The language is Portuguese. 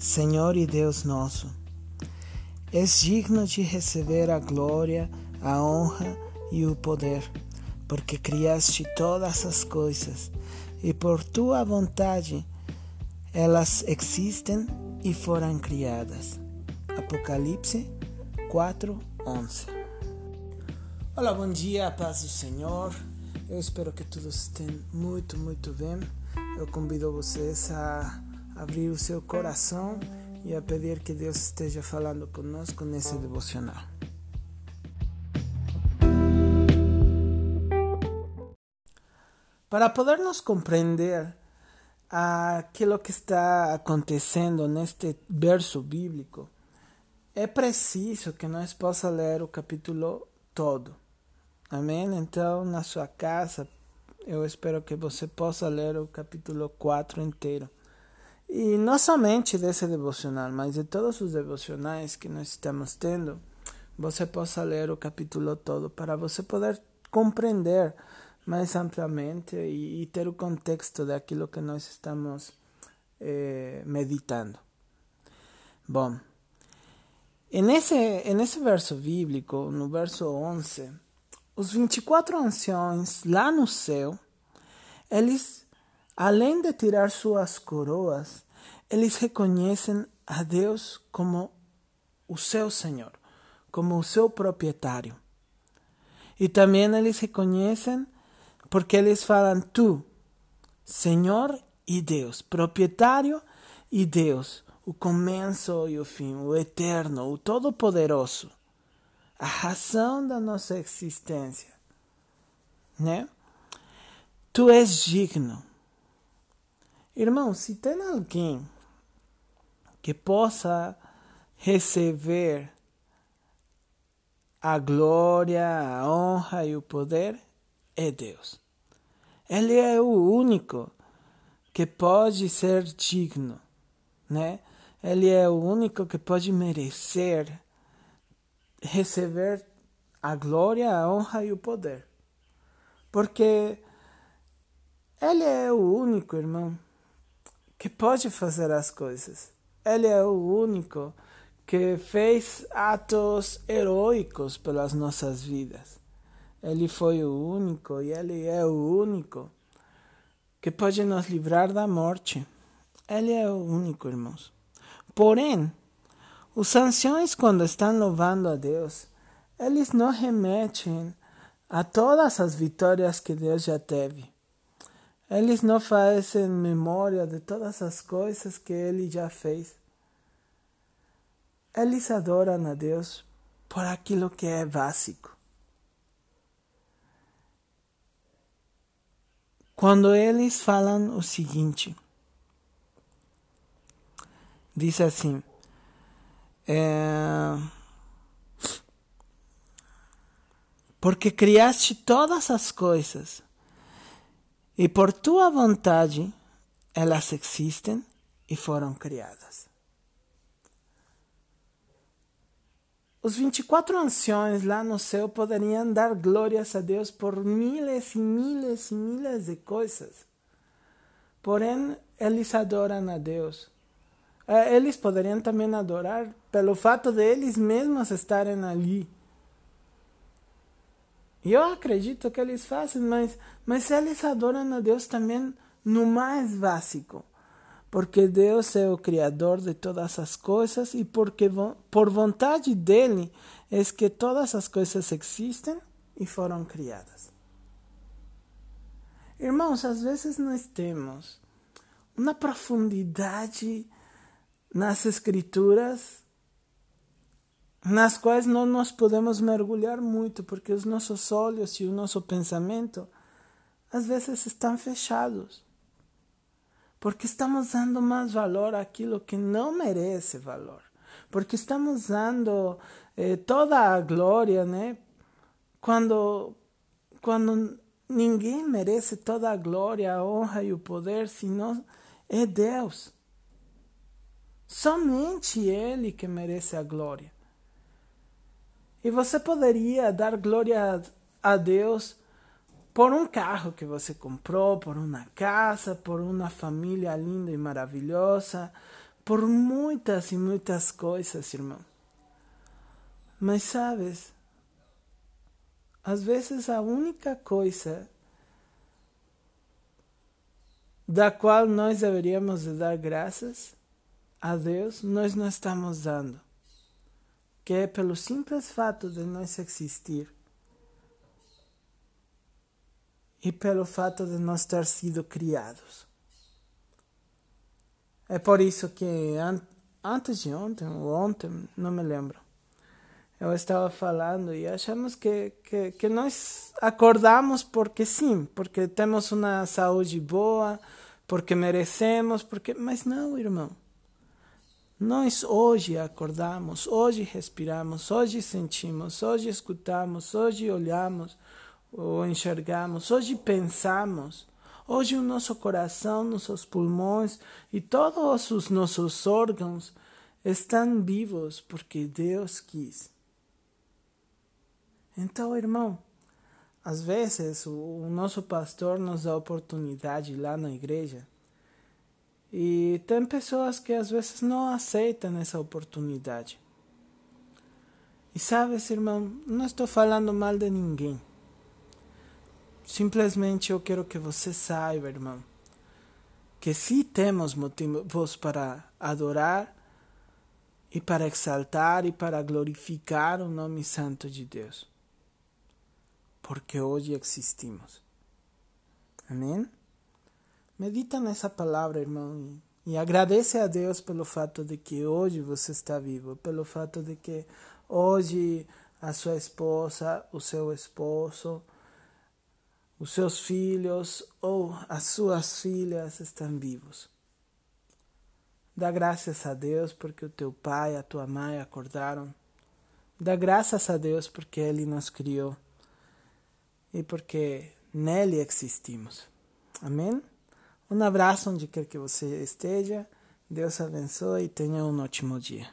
Senhor e Deus nosso, és digno de receber a glória, a honra e o poder, porque criaste todas as coisas e por tua vontade elas existem e foram criadas. Apocalipse 4:11. Olá, bom dia, paz do Senhor. Eu espero que todos estejam muito, muito bem. Eu convido vocês a abrir o seu coração e a pedir que Deus esteja falando conosco nesse devocional. Para podermos compreender aquilo que está acontecendo neste verso bíblico, é preciso que nós possa ler o capítulo todo. Amém? Então, na sua casa, eu espero que você possa ler o capítulo 4 inteiro. E não somente desse devocional, mas de todos os devocionais que nós estamos tendo, você possa ler o capítulo todo para você poder compreender mais amplamente e, e ter o contexto daquilo que nós estamos eh, meditando. Bom, nesse, nesse verso bíblico, no verso 11, os 24 anciões lá no céu, eles Além de tirar suas coroas, eles reconhecem a Deus como o seu Senhor, como o seu proprietário. E também eles reconhecem porque eles falam tu, Senhor e Deus, proprietário e Deus, o começo e o fim, o eterno, o todo-poderoso, a razão da nossa existência, né? Tu és digno Irmão, se tem alguém que possa receber a glória, a honra e o poder, é Deus. Ele é o único que pode ser digno, né? Ele é o único que pode merecer receber a glória, a honra e o poder. Porque ele é o único, irmão, que pode fazer as coisas. Ele é o único que fez atos heróicos pelas nossas vidas. Ele foi o único e ele é o único que pode nos livrar da morte. Ele é o único, irmãos. Porém, os anciões, quando estão louvando a Deus, eles não remetem a todas as vitórias que Deus já teve. Eles não fazem memória de todas as coisas que ele já fez. Eles adoram a Deus por aquilo que é básico. Quando eles falam o seguinte, diz assim, é, porque criaste todas as coisas e por tua vontade elas existem e foram criadas. Os 24 anciões lá no céu poderiam dar glórias a Deus por miles e miles e miles de coisas. Porém, eles adoram a Deus. Eh, eles poderiam também adorar pelo fato de eles mesmos estarem ali eu acredito que eles fazem, mas, mas eles adoram a Deus também no mais básico. Porque Deus é o Criador de todas as coisas e porque por vontade dele é que todas as coisas existem e foram criadas. Irmãos, às vezes nós temos uma profundidade nas Escrituras nas quais não nos podemos mergulhar muito, porque os nossos olhos e o nosso pensamento às vezes estão fechados. Porque estamos dando mais valor àquilo que não merece valor. Porque estamos dando eh, toda a glória, né? Quando, quando ninguém merece toda a glória, a honra e o poder, senão é Deus. Somente Ele que merece a glória. E você poderia dar glória a Deus por um carro que você comprou, por uma casa, por uma família linda e maravilhosa, por muitas e muitas coisas, irmão. Mas sabes, às vezes a única coisa da qual nós deveríamos de dar graças a Deus, nós não estamos dando. Que é pelo simples fato de nós existir e pelo fato de nós ter sido criados. É por isso que an antes de ontem, ou ontem, não me lembro, eu estava falando e achamos que, que, que nós acordamos porque sim, porque temos uma saúde boa, porque merecemos, porque. Mas não, irmão. Nós hoje acordamos, hoje respiramos, hoje sentimos, hoje escutamos, hoje olhamos ou enxergamos, hoje pensamos. Hoje o nosso coração, nossos pulmões e todos os nossos órgãos estão vivos porque Deus quis. Então, irmão, às vezes o, nosso pastor nos dá oportunidade lá na igreja e tem pessoas que às vezes não aceitam essa oportunidade. E sabes, irmão, não estou falando mal de ninguém. Simplesmente eu quero que você saiba, irmão, que sim temos motivos para adorar e para exaltar e para glorificar o nome santo de Deus. Porque hoje existimos. Amém? Medita nessa palavra, irmão, e, agradece a Deus pelo fato de que hoje você está vivo, pelo fato de que hoje a sua esposa, o seu esposo, os seus filhos ou as suas filhas estão vivos. Dá graças a Deus porque o teu pai e a tua mãe acordaram. Dá graças a Deus porque Ele nos criou e porque nele existimos. Amém? Um abraço onde quer que você esteja. Deus abençoe e tenha um ótimo dia.